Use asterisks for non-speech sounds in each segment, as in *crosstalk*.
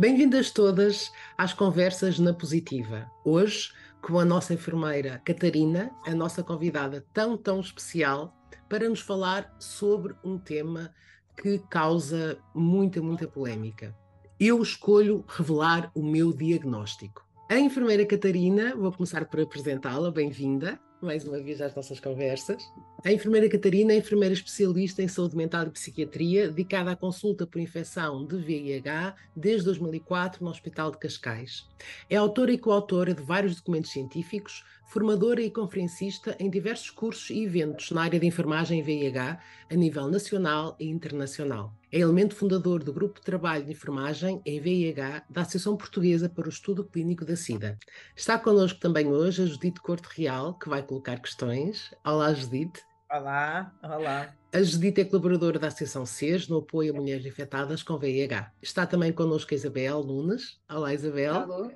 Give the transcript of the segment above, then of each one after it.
Bem-vindas todas às Conversas na Positiva. Hoje, com a nossa enfermeira Catarina, a nossa convidada tão, tão especial, para nos falar sobre um tema que causa muita, muita polémica. Eu escolho revelar o meu diagnóstico. A enfermeira Catarina, vou começar por apresentá-la, bem-vinda mais uma vez às nossas conversas. A enfermeira Catarina é enfermeira especialista em saúde mental e psiquiatria, dedicada à consulta por infecção de VIH desde 2004 no Hospital de Cascais. É autora e coautora de vários documentos científicos, formadora e conferencista em diversos cursos e eventos na área de enfermagem VIH a nível nacional e internacional. É elemento fundador do Grupo de Trabalho de Enfermagem em VIH da Associação Portuguesa para o Estudo Clínico da SIDA. Está connosco também hoje a Judite Corte Real, que vai colocar questões. Olá, Judite. Olá, olá. A Judite é colaboradora da Associação SES no apoio a mulheres infectadas com VIH. Está também connosco a Isabel Nunes. Olá, Isabel. Alô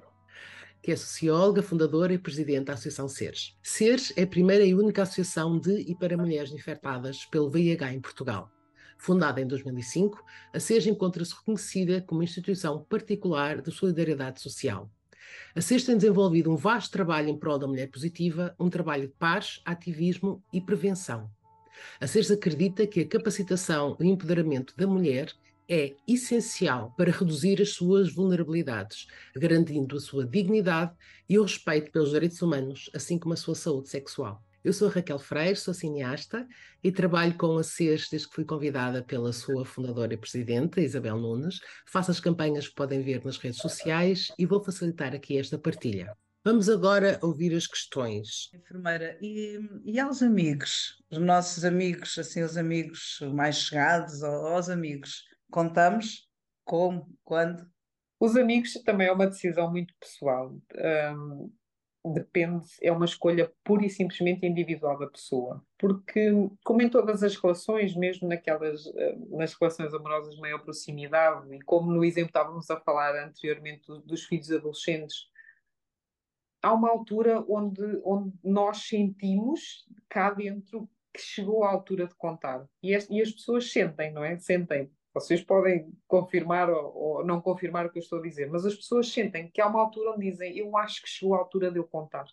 que é socióloga, fundadora e presidente da Associação SERS. SERS é a primeira e única associação de e para mulheres infectadas pelo VIH em Portugal. Fundada em 2005, a SERS encontra-se reconhecida como instituição particular de solidariedade social. A SERS tem desenvolvido um vasto trabalho em prol da mulher positiva, um trabalho de paz, ativismo e prevenção. A SERS acredita que a capacitação e empoderamento da mulher é essencial para reduzir as suas vulnerabilidades, garantindo a sua dignidade e o respeito pelos direitos humanos, assim como a sua saúde sexual. Eu sou Raquel Freire, sou cineasta e trabalho com a CES desde que fui convidada pela sua fundadora e presidente, Isabel Nunes. Faço as campanhas que podem ver nas redes sociais e vou facilitar aqui esta partilha. Vamos agora ouvir as questões. Enfermeira, e, e aos amigos, os nossos amigos, assim, os amigos mais chegados, aos amigos, Contamos como, quando? Os amigos também é uma decisão muito pessoal. Um, depende, é uma escolha pura e simplesmente individual da pessoa. Porque, como em todas as relações, mesmo naquelas, eh, nas relações amorosas de maior proximidade, e como no exemplo estávamos a falar anteriormente dos filhos adolescentes, há uma altura onde, onde nós sentimos cá dentro que chegou a altura de contar. E as, e as pessoas sentem, não é? Sentem vocês podem confirmar ou, ou, não confirmar o que eu estou a dizer, mas as pessoas sentem que há uma altura onde dizem eu acho que chegou a altura de eu contar.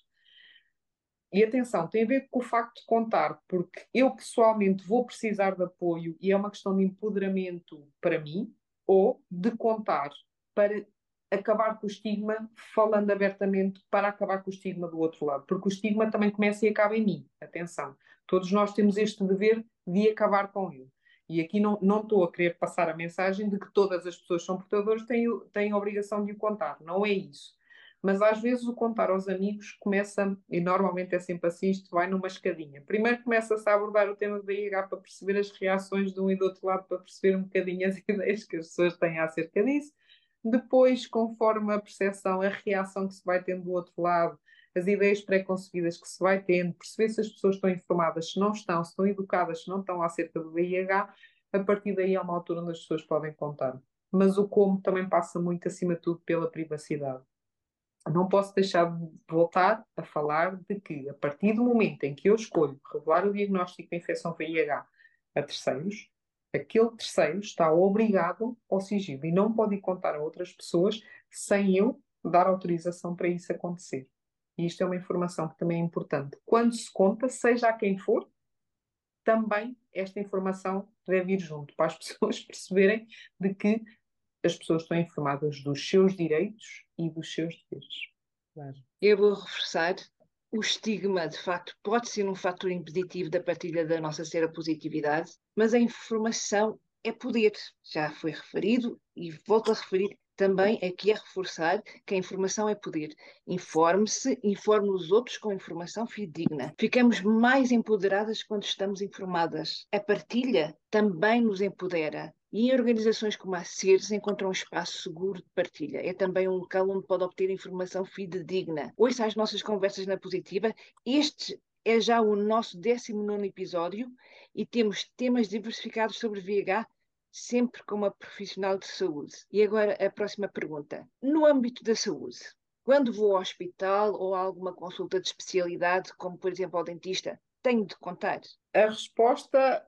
E atenção, tem a ver com o facto de contar, porque eu pessoalmente vou precisar de apoio e é uma questão de empoderamento para mim, ou de contar para acabar com o estigma, falando abertamente para acabar com o estigma do outro lado, porque o estigma também começa e acaba em mim. Atenção, todos nós temos este dever de acabar com ele. E aqui não, não estou a querer passar a mensagem de que todas as pessoas que são portadoras têm, têm a obrigação de o contar. Não é isso. Mas às vezes o contar aos amigos começa, e normalmente é sempre assim, isto vai numa escadinha. Primeiro começa-se a abordar o tema do VIH para perceber as reações de um e do outro lado, para perceber um bocadinho as *laughs* ideias que as pessoas têm acerca disso. Depois, conforme a percepção, a reação que se vai tendo do outro lado, as ideias pré-concebidas que se vai tendo, perceber se as pessoas estão informadas, se não estão, se estão educadas, se não estão acerca do VIH, a partir daí é uma altura onde as pessoas podem contar. Mas o como também passa muito, acima de tudo, pela privacidade. Não posso deixar de voltar a falar de que, a partir do momento em que eu escolho revelar o diagnóstico de infecção VIH a terceiros, aquele terceiro está obrigado ao sigilo e não pode contar a outras pessoas sem eu dar autorização para isso acontecer. E isto é uma informação que também é importante. Quando se conta, seja a quem for, também esta informação deve ir junto, para as *laughs* pessoas perceberem de que as pessoas estão informadas dos seus direitos e dos seus deveres. Claro. Eu vou reforçar o estigma, de facto, pode ser um fator impeditivo da partilha da nossa seropositividade, mas a informação é poder, já foi referido e volto a referir, também aqui é reforçar que a informação é poder. Informe-se, informe os outros com informação fidedigna. Ficamos mais empoderadas quando estamos informadas. A partilha também nos empodera. E em organizações como a CERS encontra um espaço seguro de partilha. É também um local onde pode obter informação fidedigna. Ouça as nossas conversas na positiva. Este é já o nosso 19 episódio e temos temas diversificados sobre VIH sempre como uma profissional de saúde. E agora a próxima pergunta. No âmbito da saúde, quando vou ao hospital ou a alguma consulta de especialidade, como por exemplo ao dentista, tenho de contar? A resposta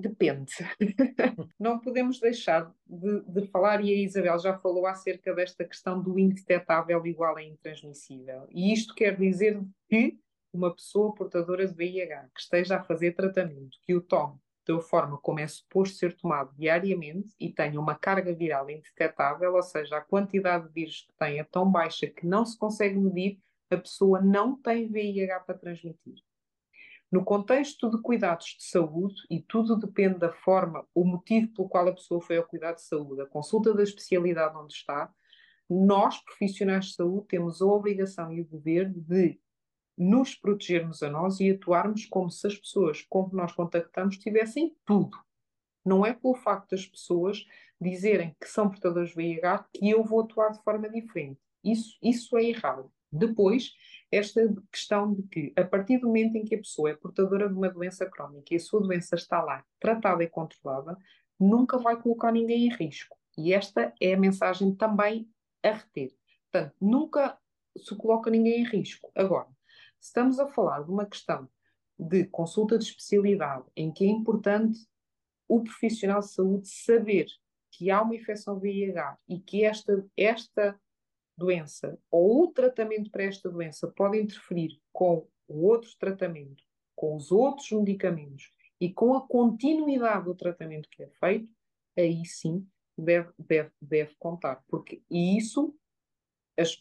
Depende. *laughs* não podemos deixar de, de, falar, e a Isabel já falou acerca desta questão do indetetável igual a intransmissível. E isto quer dizer que uma pessoa portadora de VIH que esteja a fazer tratamento, que o tome da forma como é suposto ser tomado diariamente e tenha uma carga viral indetetável, ou seja, a quantidade de vírus que tem é tão baixa que não se consegue medir, a pessoa não tem VIH para transmitir. No contexto de cuidados de saúde, e tudo depende da forma, o motivo pelo qual a pessoa foi ao cuidado de saúde, a consulta da especialidade onde está, nós, profissionais de saúde, temos a obrigação e o dever de nos protegermos a nós e atuarmos como se as pessoas com que nós contactamos tivessem tudo. Não é pelo facto das pessoas dizerem que são portadores de VIH que eu vou atuar de forma diferente. Isso, isso é errado. Depois, esta questão de que, a partir do momento em que a pessoa é portadora de uma doença crónica e a sua doença está lá, tratada e controlada, nunca vai colocar ninguém em risco. E esta é a mensagem também a reter. Portanto, nunca se coloca ninguém em risco. Agora, estamos a falar de uma questão de consulta de especialidade, em que é importante o profissional de saúde saber que há uma infecção VIH e que esta, esta doença ou o tratamento para esta doença pode interferir com o outro tratamento, com os outros medicamentos e com a continuidade do tratamento que é feito, aí sim deve, deve, deve contar. Porque, isso, as,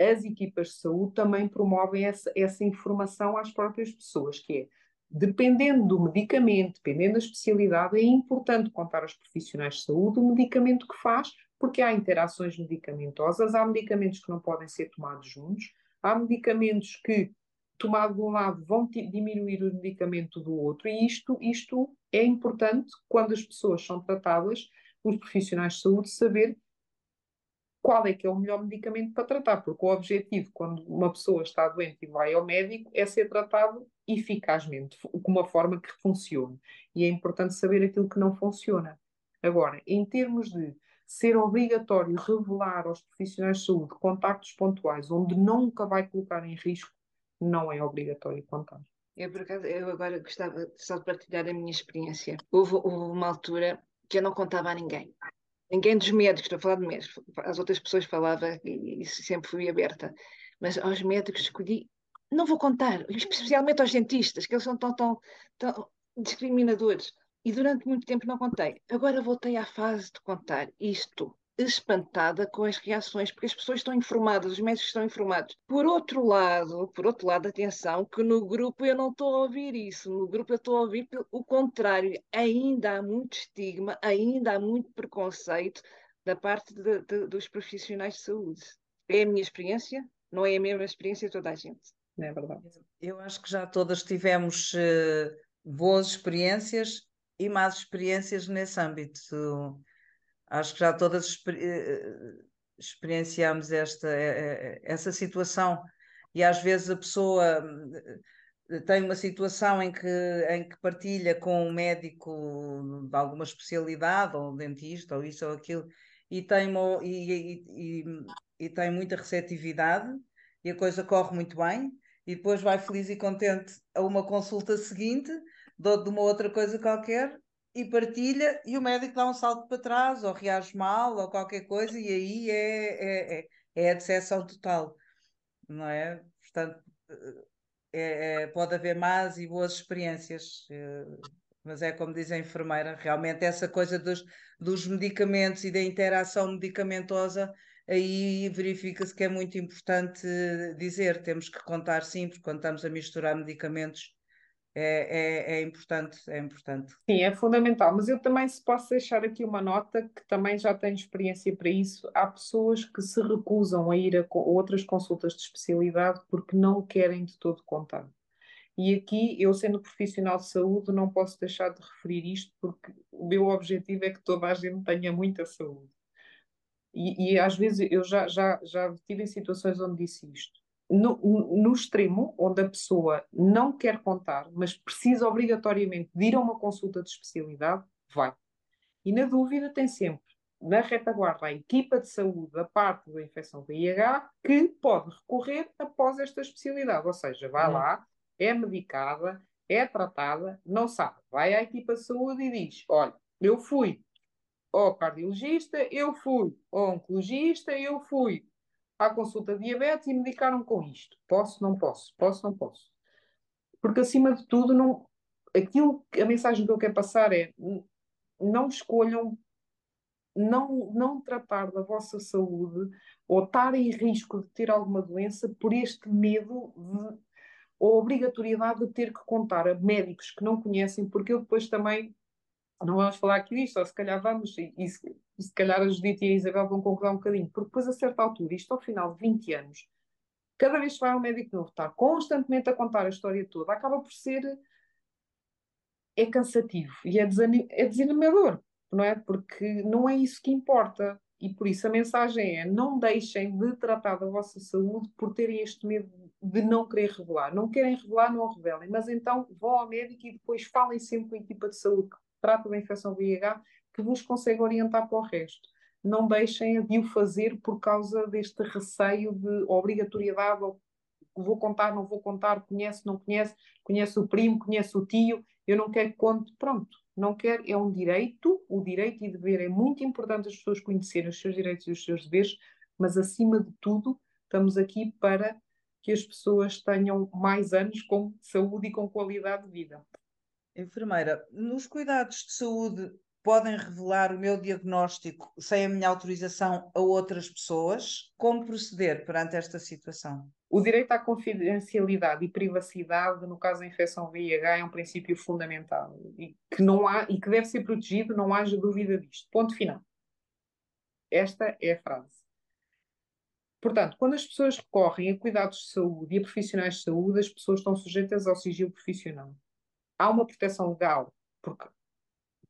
as equipas de saúde também promovem essa, essa informação às próprias pessoas, que é, dependendo do medicamento, dependendo da especialidade, é importante contar aos profissionais de saúde o medicamento que faz, porque há interações medicamentosas, há medicamentos que não podem ser tomados juntos, há medicamentos que, tomado de um lado, vão diminuir o medicamento do outro, e isto, isto é importante quando as pessoas são tratadas, os profissionais de saúde, saber qual é que é o melhor medicamento para tratar, porque o objetivo, quando uma pessoa está doente e vai ao médico, é ser tratado eficazmente, com uma forma que funcione. E é importante saber aquilo que não funciona. Agora, em termos de ser obrigatório revelar aos profissionais de saúde contactos pontuais onde nunca vai colocar em risco, não é obrigatório contar. Eu, por acaso, eu agora gostava só de partilhar a minha experiência. Houve, houve uma altura que eu não contava a ninguém. Ninguém dos médicos, estou a falar de médicos. As outras pessoas falavam e, e sempre fui aberta. Mas aos médicos escolhi, não vou contar, especialmente aos dentistas, que eles são tão, tão, tão discriminadores e durante muito tempo não contei. Agora voltei à fase de contar isto espantada com as reações, porque as pessoas estão informadas, os médicos estão informados. Por outro lado, por outro lado, atenção, que no grupo eu não estou a ouvir isso, no grupo eu estou a ouvir o contrário, ainda há muito estigma, ainda há muito preconceito da parte de, de, dos profissionais de saúde. É a minha experiência, não é a mesma experiência de toda a gente. Não é verdade. Eu acho que já todas tivemos uh, boas experiências e más experiências nesse âmbito. Acho que já todas exper eh, experienciamos esta, eh, eh, essa situação. E às vezes a pessoa tem uma situação em que, em que partilha com um médico de alguma especialidade, ou um dentista, ou isso ou aquilo, e tem, e, e, e, tem muita receptividade e a coisa corre muito bem, e depois vai feliz e contente a uma consulta seguinte de uma outra coisa qualquer e partilha e o médico dá um salto para trás ou reage mal ou qualquer coisa e aí é, é, é, é a decepção total, não é? Portanto, é, é, pode haver más e boas experiências, eh, mas é como diz a enfermeira, realmente essa coisa dos, dos medicamentos e da interação medicamentosa, aí verifica-se que é muito importante dizer, temos que contar sim, porque quando estamos a misturar medicamentos é, é, é, importante, é importante. Sim, é fundamental, mas eu também se posso deixar aqui uma nota que também já tenho experiência para isso. Há pessoas que se recusam a ir a outras consultas de especialidade porque não querem de todo contar. E aqui, eu sendo profissional de saúde, não posso deixar de referir isto porque o meu objetivo é que toda a gente tenha muita saúde. E, e às vezes eu já, já, já tive em situações onde disse isto no, no, extremo, onde a pessoa não quer contar, mas precisa obrigatoriamente de ir a uma consulta de especialidade, vai. E na dúvida, tem sempre na retaguarda a equipa de saúde da parte da infecção VIH que pode recorrer após esta especialidade, ou seja, vai uhum. lá, é medicada, é tratada, não sabe, vai à equipa de saúde e diz: Olha, eu fui ao cardiologista, eu fui ao oncologista, eu fui à consulta de diabetes e medicaram com isto. Posso, não posso, posso, não posso. Porque acima de tudo, não, aquilo, a mensagem que eu quero passar é não escolham não, não tratar da vossa saúde ou estar em risco de ter alguma doença por este medo de, ou obrigatoriedade de ter que contar a médicos que não conhecem, porque eu depois também não vamos falar aqui disto, ou se calhar vamos, e, e, e se calhar a Judite e a Isabel vão concordar um bocadinho, porque depois a certa altura, isto ao final de 20 anos, cada vez que vai um médico novo, está constantemente a contar a história toda, acaba por ser é cansativo e é, desanim, é desanimador, não é? Porque não é isso que importa. E por isso a mensagem é: não deixem de tratar da vossa saúde por terem este medo de não querer revelar. Não querem revelar, não revelem. Mas então vão ao médico e depois falem sempre com a equipa de saúde que trata da infecção VIH, que vos consegue orientar para o resto. Não deixem de o fazer por causa deste receio de obrigatoriedade, ou vou contar, não vou contar, conhece, não conhece, conhece o primo, conhece o tio, eu não quero que conte, pronto não quer, é um direito, o direito e dever é muito importante as pessoas conhecerem os seus direitos e os seus deveres, mas acima de tudo, estamos aqui para que as pessoas tenham mais anos com saúde e com qualidade de vida. Enfermeira, nos cuidados de saúde podem revelar o meu diagnóstico sem a minha autorização a outras pessoas? Como proceder perante esta situação? O direito à confidencialidade e privacidade, no caso da infecção VIH, é um princípio fundamental e que, não há, e que deve ser protegido, não haja dúvida disto. Ponto final. Esta é a frase. Portanto, quando as pessoas recorrem a cuidados de saúde e a profissionais de saúde, as pessoas estão sujeitas ao sigilo profissional. Há uma proteção legal, porque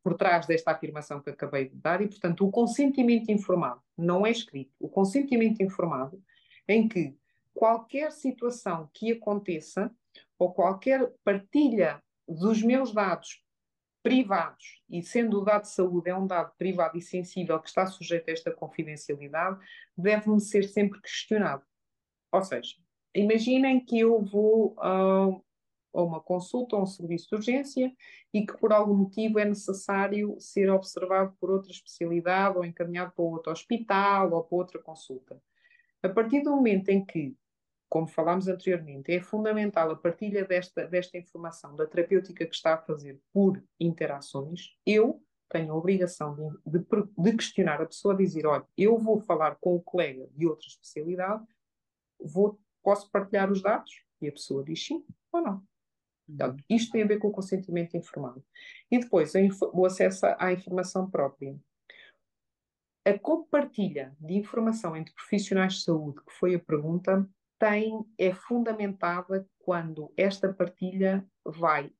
por trás desta afirmação que acabei de dar, e, portanto, o consentimento informado não é escrito. O consentimento informado, em que qualquer situação que aconteça, ou qualquer partilha dos meus dados privados, e sendo o dado de saúde é um dado privado e sensível que está sujeito a esta confidencialidade, deve-me ser sempre questionado. Ou seja, imaginem que eu vou uh, a uma consulta ou um serviço de urgência e que por algum motivo é necessário ser observado por outra especialidade ou encaminhado para outro hospital ou para outra consulta. A partir do momento em que, como falámos anteriormente, é fundamental a partilha desta, desta informação da terapêutica que está a fazer por interações, eu tenho a obrigação de, de, de questionar a pessoa, dizer, olha, eu vou falar com o colega de outra especialidade, vou, posso partilhar os dados? E a pessoa diz sim ou não. Portanto, isto tem a ver com o consentimento informado. E depois, o acesso à informação própria. A compartilha de informação entre profissionais de saúde, que foi a pergunta, tem, é fundamentada quando esta partilha vai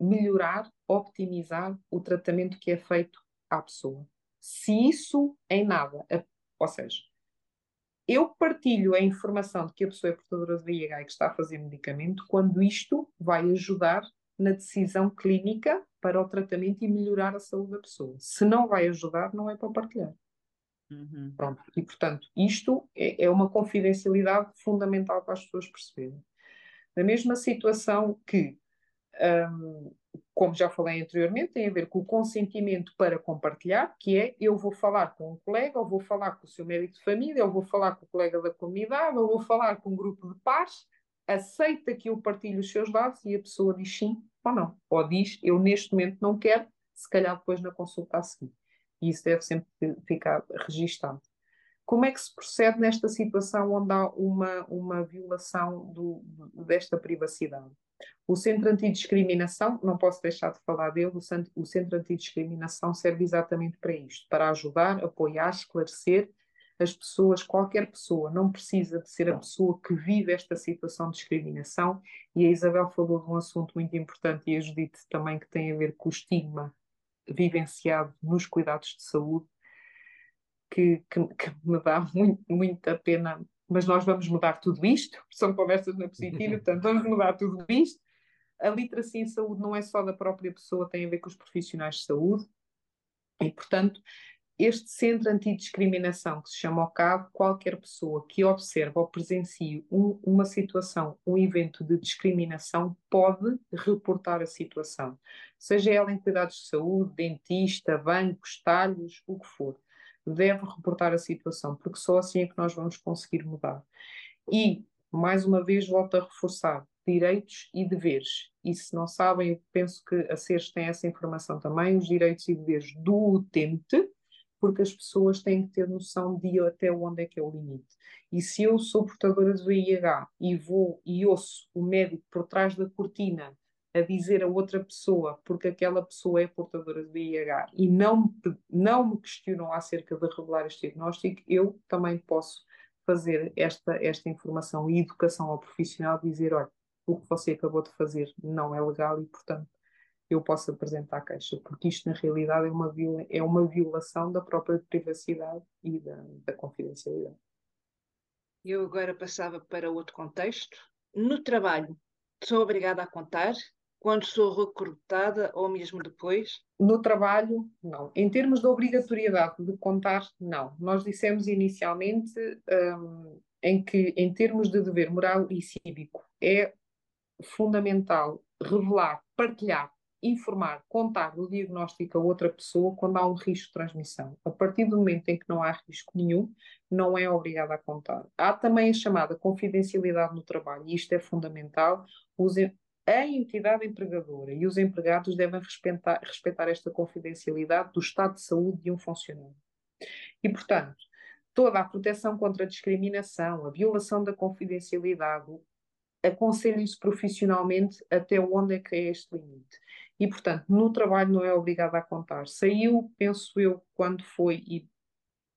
melhorar, optimizar o tratamento que é feito à pessoa. Se isso em nada, ou seja, eu partilho a informação de que a pessoa é portadora de VIH e que está a fazer medicamento quando isto vai ajudar na decisão clínica para o tratamento e melhorar a saúde da pessoa. Se não vai ajudar, não é para partilhar. Uhum. Pronto. E, portanto, isto é, é, uma confidencialidade fundamental para as pessoas perceberem. Na mesma situação que um, como já falei anteriormente, tem a ver com o consentimento para compartilhar, que é eu vou falar com um colega, ou vou falar com o seu médico de família, ou vou falar com o colega da comunidade, ou vou falar com um grupo de pares, aceita que eu partilhe os seus dados e a pessoa diz sim ou não. Ou diz eu neste momento não quero, se calhar depois na consulta a seguir. E isso deve sempre ficar registado. Como é que se procede nesta situação onde há uma, uma violação do, desta privacidade? O Centro Antidiscriminação, não posso deixar de falar dele, o Centro Antidiscriminação serve exatamente para isto, para ajudar, apoiar, esclarecer as pessoas, qualquer pessoa, não precisa de ser a pessoa que vive esta situação de discriminação, e a Isabel falou de um assunto muito importante, e a Judite também, que tem a ver com o estigma vivenciado nos cuidados de saúde, que, que, que me dá *laughs* muito, muita pena mas nós vamos mudar tudo isto, são conversas na positiva, *laughs* portanto, vamos mudar tudo isto. A literacia em saúde não é só da própria pessoa, tem a ver com os profissionais de saúde, e, portanto, este centro antidiscriminação que se chama OCAD, qualquer pessoa que observe ou presencie um, uma situação, um evento de discriminação, pode reportar a situação. Seja ela em cuidados de saúde, dentista, bancos, talhos, o que for. Deve reportar a situação, porque só assim é que nós vamos conseguir mudar. E, mais uma vez, volto a reforçar: direitos e deveres. E se não sabem, eu penso que a SERS tem essa informação também, os direitos e deveres do utente, porque as pessoas têm que ter noção de até onde é que é o limite. E se eu sou portadora de VIH e vou e ouço o médico por trás da cortina a dizer a outra pessoa, porque aquela pessoa é portadora de VIH, e não não me questionam acerca de revelar este diagnóstico, eu também posso fazer esta, esta informação e educação ao profissional, dizer, olha, o que você acabou de fazer não é legal e, portanto, eu posso apresentar a queixa, porque isto na realidade é uma, viola, é uma violação da própria privacidade e da, da confidencialidade. Eu agora passava para outro contexto. No trabalho, sou obrigada a contar quando sou recrutada ou mesmo depois? No trabalho, não. Em termos de obrigatoriedade de contar, não. Nós dissemos inicialmente um, em que, em termos de dever moral e cívico, é fundamental revelar, partilhar informar, contar o diagnóstico a outra pessoa quando há um risco de transmissão. A partir do momento em que não há risco nenhum, não é obrigado a contar. Há também a chamada confidencialidade no trabalho, e isto é fundamental. A entidade empregadora e os empregados devem respeitar, respeitar esta confidencialidade do estado de saúde de um funcionário. E, portanto, toda a proteção contra a discriminação, a violação da confidencialidade, aconselhem-se profissionalmente até onde é que é este limite. E, portanto, no trabalho não é obrigado a contar. Saiu, penso eu, quando foi, e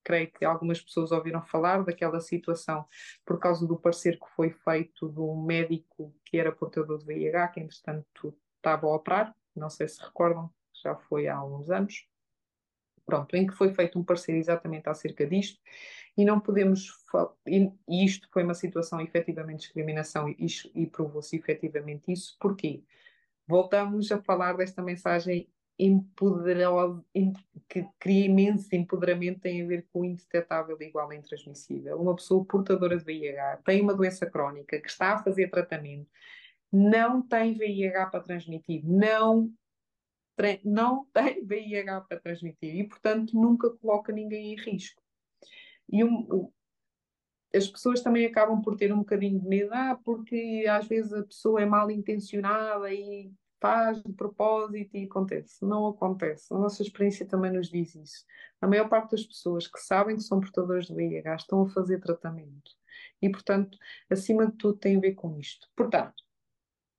creio que algumas pessoas ouviram falar daquela situação por causa do parecer que foi feito do médico que era portador de VIH, que entretanto estava a operar, não sei se recordam, já foi há uns anos. Pronto, em que foi feito um parecer exatamente acerca disto, e não podemos. E, isto foi uma situação efetivamente de discriminação, e, e provou-se efetivamente isso. Porquê? voltamos a falar desta mensagem empoderosa, que cria imenso empoderamento, tem a ver com o indetetável igual e intransmissível. Uma pessoa portadora de VIH tem uma doença crónica que está a fazer tratamento, não tem VIH para transmitir, não, não *laughs* tem VIH para transmitir e, portanto, nunca coloca ninguém em risco. E um, as pessoas também acabam por ter um bocadinho de medo, ah, porque às vezes a pessoa é mal intencionada e faz de propósito e acontece. Não acontece. A nossa experiência também nos diz isso. A maior parte das pessoas que sabem que são portadores de VIH estão a fazer tratamento. E, portanto, acima de tudo, tem a ver com isto. Portanto,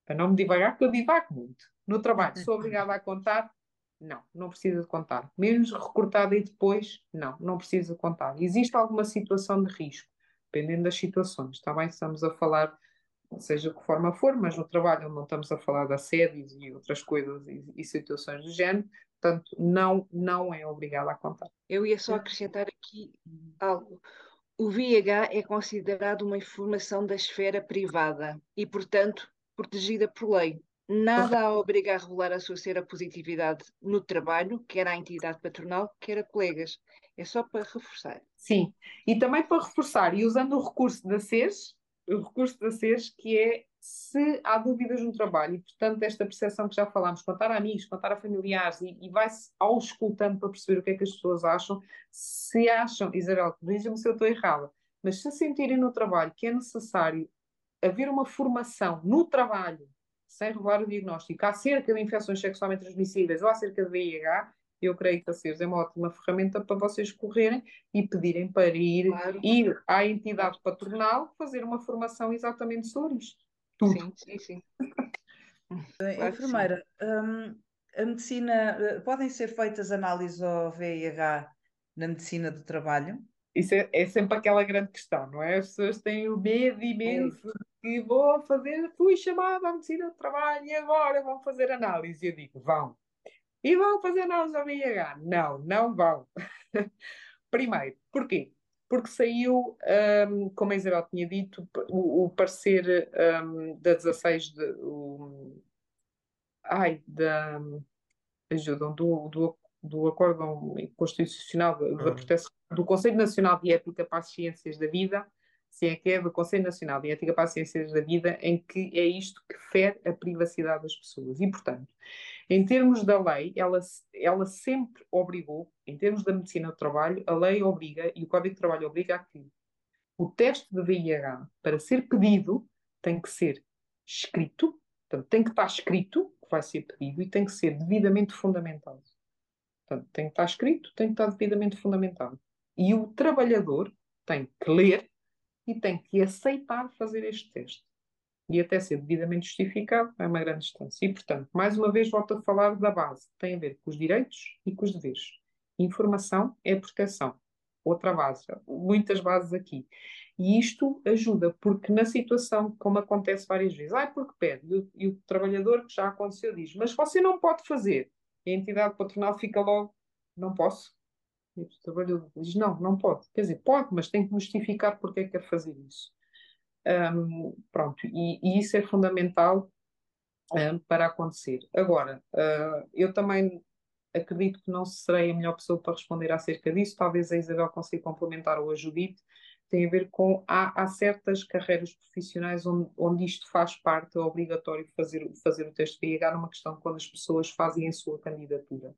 para não me divagar, porque eu divago muito. No trabalho, sou obrigada a contar? Não, não precisa de contar. Menos recortada e depois? Não, não precisa de contar. Existe alguma situação de risco? dependendo das situações, está bem? Estamos a falar, seja de que forma for, mas no trabalho não estamos a falar de assédios e outras coisas e, e situações do género, portanto, não, não é obrigado a contar. Eu ia só acrescentar aqui algo. O VIH é considerado uma informação da esfera privada e, portanto, protegida por lei. Nada a obrigar a revelar a sua seropositividade no trabalho, quer à entidade patronal, quer a colegas. É só para reforçar. Sim, e também para reforçar, e usando o recurso da SES, recurso da SES, que é se há dúvidas no trabalho, e portanto esta percepção que já falámos, contar a amigos, contar a familiares, e, e vai-se auscultando para perceber o que é que as pessoas acham, se acham, Isabel, corrija-me se eu estou errada, mas se sentirem no trabalho que é necessário haver uma formação no trabalho, sem revelar o diagnóstico, acerca de infecções sexualmente transmissíveis ou acerca de VIH, eu creio que a CERS é uma ótima ferramenta para vocês correrem e pedirem para ir, claro. ir à entidade patronal fazer uma formação exatamente sobre isto. Tudo. Sim, sim, sim. claro Enfermeira, hum, a medicina, eh, podem ser feitas análises ao VIH na medicina do trabalho? Isso é, é, sempre aquela grande questão, não é? As pessoas têm o medo imenso é. que vou fazer, fui chamada à medicina do trabalho e agora vão fazer análise. Eu digo, vão, e vão fazer ao VIH? Não, não vão. *laughs* Primeiro, porquê? Porque saiu, um, como a Isabel tinha dito, o, o parecer um, da 16 de, o, ai, da ajudam, do, do, do Acórdão Constitucional da uhum. Proteção, do Conselho Nacional de Ética para as Ciências da Vida, se é que é do Conselho Nacional de Ética para as Ciências da Vida, em que é isto que fere a privacidade das pessoas. E, portanto, em termos da lei, ela, ela sempre obrigou, em termos da medicina do trabalho, a lei obriga, e o Código de Trabalho obriga a que o teste de VIH, para ser pedido, tem que ser escrito, portanto, tem que estar escrito que vai ser pedido e tem que ser devidamente fundamentado. Portanto, tem que estar escrito, tem que estar devidamente fundamentado. E o trabalhador tem que ler e tem que aceitar fazer este teste. E até ser devidamente justificado é uma grande distância. E, portanto, mais uma vez volto a falar da base. Tem a ver com os direitos e com os deveres. Informação é proteção. Outra base. Muitas bases aqui. E isto ajuda, porque na situação, como acontece várias vezes, ah, porque pede, e o, e o trabalhador que já aconteceu diz, mas você não pode fazer. E a entidade patronal fica logo, não posso. O trabalhador diz, não, não pode. Quer dizer, pode, mas tem que justificar porque é que quer fazer isso. Um, pronto, e, e, isso é fundamental um, para acontecer. Agora, uh, eu também acredito que não serei a melhor pessoa para responder acerca disso, talvez a Isabel consiga complementar ou a Judite, tem a ver com há, há certas carreiras profissionais onde, onde isto faz parte, é obrigatório fazer, fazer o teste VIH numa questão quando as pessoas fazem a sua candidatura.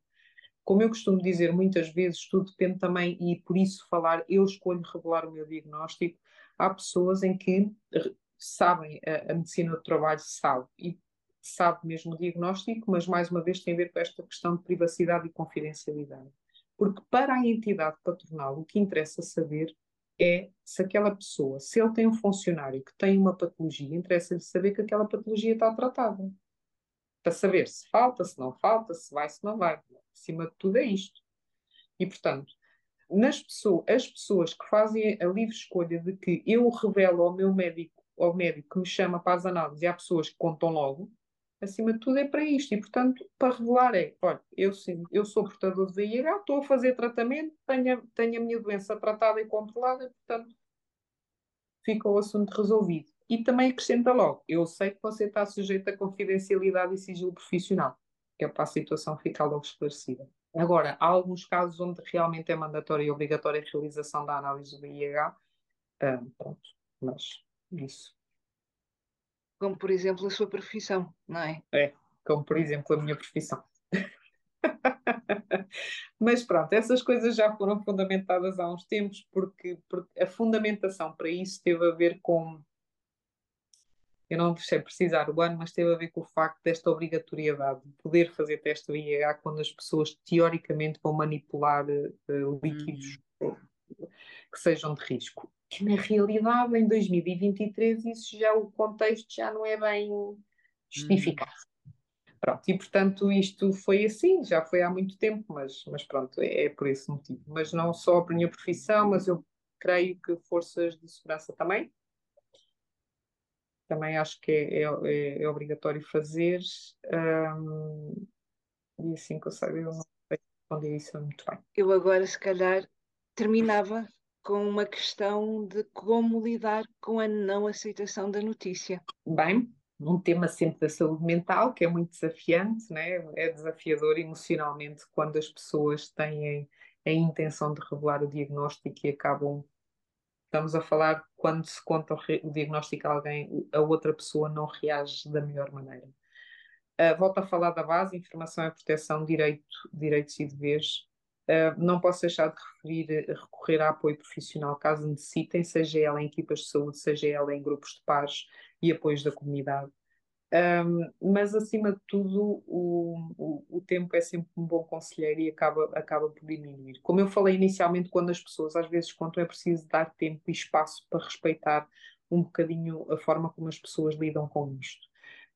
Como eu costumo dizer muitas vezes, tudo depende também, e por isso falar, eu escolho revelar o meu diagnóstico. Há pessoas em que sabem, a, a medicina do trabalho sabe, e sabe mesmo o diagnóstico, mas mais uma vez tem a ver com esta questão de privacidade e confidencialidade. Porque para a entidade patronal o que interessa saber é se aquela pessoa, se ele tem um funcionário que tem uma patologia, interessa-lhe saber que aquela patologia está tratada. Para saber se falta, se não falta, se vai, se não vai. Acima de tudo é isto. E, portanto, nas pessoas, as pessoas que fazem a livre escolha de que eu revelo ao meu médico, ao médico que me chama para as análises, e há pessoas que contam logo, acima de tudo é para isto. E, portanto, para revelar é, olha, eu, sim, eu sou portador de VIH, estou a fazer tratamento, tenho, tenho a minha doença tratada e controlada, e, portanto, fica o assunto resolvido. E também acrescenta logo, eu sei que você está sujeito a confidencialidade e sigilo profissional, que é para a situação ficar logo esclarecida. Agora, há alguns casos onde realmente é mandatória e obrigatória a realização da análise do VIH, ah, pronto, mas isso como por exemplo a sua profissão, não é? É, como por exemplo a minha profissão. *laughs* Mas pronto, essas coisas já foram fundamentadas há uns tempos, porque, porque, a fundamentação para isso teve a ver com. Eu não sei precisar o ano, mas teve a ver com o facto desta obrigatoriedade de poder fazer teste do IEH quando as pessoas teoricamente vão manipular uh, líquidos uhum. que sejam de risco que na realidade em 2023 isso já o contexto já não é bem justificado. Hum. Pronto, e portanto isto foi assim, já foi há muito tempo, mas, mas pronto, é, é por esse motivo. Mas não só a minha profissão, mas eu creio que forças de segurança também. Também acho que é, é, é obrigatório fazer. Um, e assim que eu sei, eu não sei responder isso muito bem. Eu agora, se calhar, terminava com uma questão de como lidar com a não aceitação da notícia. Bem, um tema sempre da saúde mental, que é muito desafiante, né? é desafiador emocionalmente quando as pessoas têm a intenção de revelar o diagnóstico e acabam. Estamos a falar quando se conta o diagnóstico a alguém, a outra pessoa não reage da melhor maneira. Uh, volto a falar da base, informação e proteção, direito, direitos e deveres. Uh, não posso deixar de referir, recorrer a apoio profissional caso necessitem, seja ela em equipas de saúde, seja ela em grupos de pares e apoios da comunidade. Um, mas, acima de tudo, o, o, o, tempo é sempre um bom conselheiro e acaba, acaba por diminuir. Como eu falei inicialmente, quando as pessoas às vezes contam, é preciso dar tempo e espaço para respeitar um bocadinho a forma como as pessoas lidam com isto.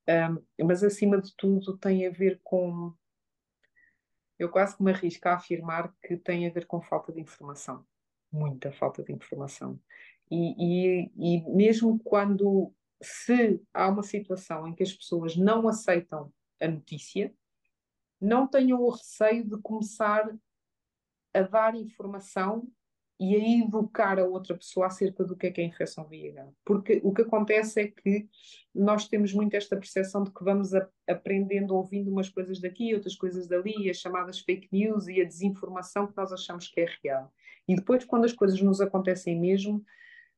Um, mas, acima de tudo, tem a ver com eu quase que me arrisco a afirmar que tem a ver com falta de informação. Muita falta de informação. E, e, e mesmo quando se há uma situação em que as pessoas não aceitam a notícia, não tenham o receio de começar a dar informação e a educar a outra pessoa acerca do que é que é a infecção VIH. Porque o que acontece é que nós temos muito esta percepção de que vamos a, aprendendo, ouvindo umas coisas daqui, outras coisas dali, as chamadas fake news e a desinformação que nós achamos que é real. E depois, quando as coisas nos acontecem mesmo,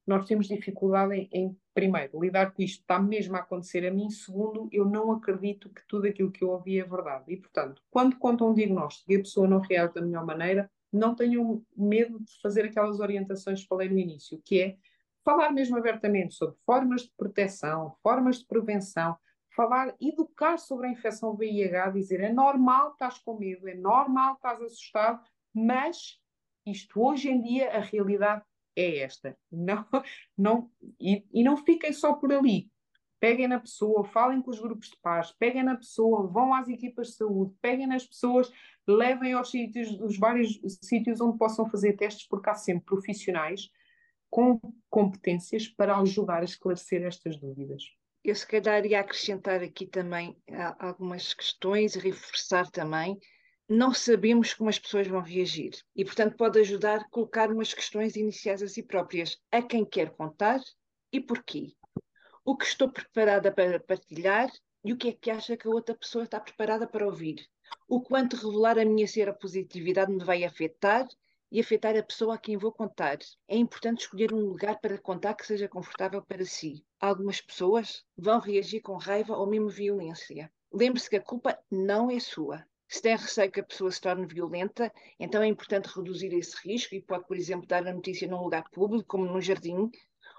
nós temos dificuldade em, em, primeiro, lidar com isto, está mesmo a acontecer a mim, segundo, eu não acredito que tudo aquilo que eu ouvi é verdade. E, portanto, quando contam um diagnóstico e a pessoa não reage da melhor maneira, não tenham medo de fazer aquelas orientações que falei no início, que é falar mesmo abertamente sobre formas de proteção, formas de prevenção, falar, educar sobre a infecção VIH, dizer é normal estás com medo, é normal estás assustado, mas isto hoje em dia a realidade é esta. Não, não, e, e não fiquem só por ali. Peguem na pessoa, falem com os grupos de paz, peguem na pessoa, vão às equipas de saúde, peguem nas pessoas, levem aos sítios, os vários sítios onde possam fazer testes, porque há sempre profissionais com competências para ajudar a esclarecer estas dúvidas. Eu se calhar ia acrescentar aqui também algumas questões e reforçar também não sabemos como as pessoas vão reagir e, portanto, pode ajudar a colocar umas questões iniciais a si próprias, a quem quer contar e porquê. O que estou preparada para partilhar e o que é que acha que a outra pessoa está preparada para ouvir. O quanto revelar a minha positividade me vai afetar e afetar a pessoa a quem vou contar. É importante escolher um lugar para contar que seja confortável para si. Algumas pessoas vão reagir com raiva ou mesmo violência. Lembre-se que a culpa não é sua. Se tem receio que a pessoa se torne violenta, então é importante reduzir esse risco e pode, por exemplo, dar a notícia num lugar público, como num jardim,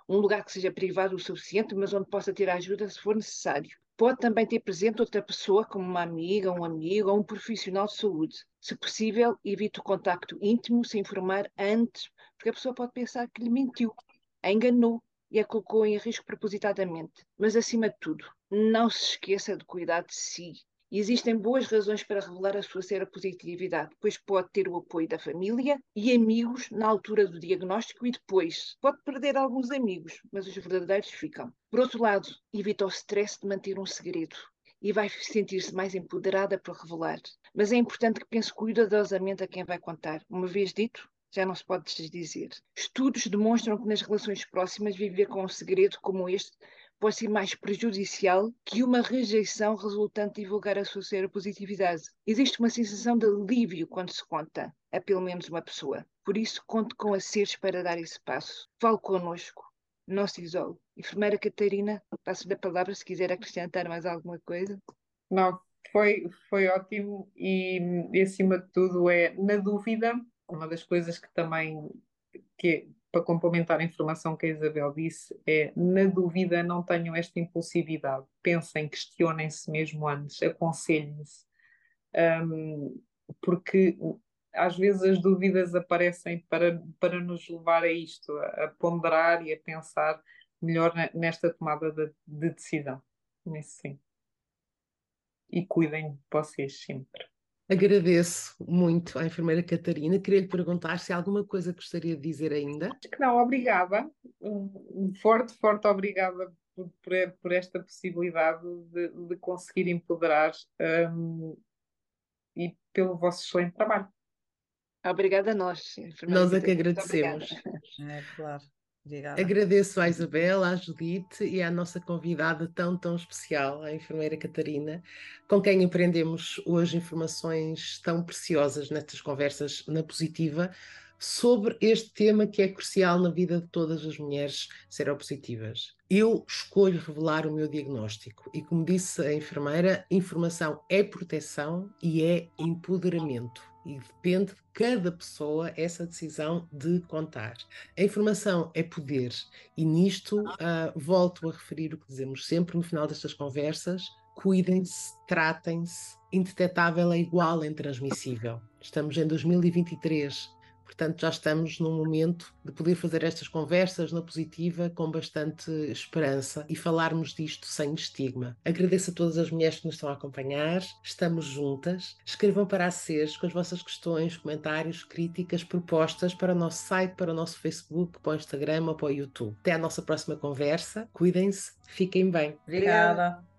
um lugar que seja privado o suficiente, mas onde possa ter ajuda se for necessário. Pode também ter presente outra pessoa, como uma amiga, um amigo ou um profissional de saúde. Se possível, evite o contacto íntimo sem informar antes, porque a pessoa pode pensar que lhe mentiu, a enganou e a colocou em risco propositadamente. Mas, acima de tudo, não se esqueça de cuidar de si existem boas razões para revelar a sua seropositividade, pois pode ter o apoio da família e amigos na altura do diagnóstico e depois. Pode perder alguns amigos, mas os verdadeiros ficam. Por outro lado, evita o stress de manter um segredo e vai sentir-se mais empoderada para revelar. Mas é importante que pense cuidadosamente a quem vai contar. Uma vez dito, já não se pode desdizer. Estudos demonstram que nas relações próximas viver com um segredo como este pode ser mais prejudicial que uma rejeição resultante de divulgar a sua seropositividade. Existe uma sensação de alívio quando se conta a pelo menos uma pessoa. Por isso, conte com aceres para dar esse passo. Fale connosco. Não se isole. Enfermeira Catarina, passo-lhe a palavra se quiser acrescentar mais alguma coisa. Não, foi, foi ótimo e, e acima de tudo é, na dúvida, uma das coisas que também que, para complementar a informação que a Isabel disse, é na dúvida não tenham esta impulsividade, pensem, questionem-se mesmo antes, aconselhem-se, um, porque às vezes as dúvidas aparecem para, para nos levar a isto, a, a ponderar e a pensar melhor nesta tomada de, de decisão. Nesse sim. E cuidem de vocês sempre. Agradeço muito à enfermeira Catarina. Queria lhe perguntar se há alguma coisa gostaria de dizer ainda. Não, obrigada. Um forte, forte obrigada por, por esta possibilidade de, de conseguir empoderar um, e pelo vosso excelente trabalho. Obrigada a nós. Nós é que agradecemos. É claro. Obrigada. Agradeço à Isabel, à Judite e à nossa convidada tão, tão especial, a enfermeira Catarina, com quem aprendemos hoje informações tão preciosas nestas conversas na positiva sobre este tema que é crucial na vida de todas as mulheres seropositivas. Eu escolho revelar o meu diagnóstico e, como disse a enfermeira, informação é proteção e é empoderamento e depende de cada pessoa essa decisão de contar. A informação é poder e nisto uh, volto a referir o que dizemos sempre no final destas conversas: cuidem-se, tratem-se. Indetetável é igual a intransmissível. Estamos em 2023 Portanto, já estamos num momento de poder fazer estas conversas na positiva com bastante esperança e falarmos disto sem estigma. Agradeço a todas as mulheres que nos estão a acompanhar. Estamos juntas. Escrevam para a SES com as vossas questões, comentários, críticas, propostas para o nosso site, para o nosso Facebook, para o Instagram ou para o YouTube. Até à nossa próxima conversa. Cuidem-se. Fiquem bem. Obrigada.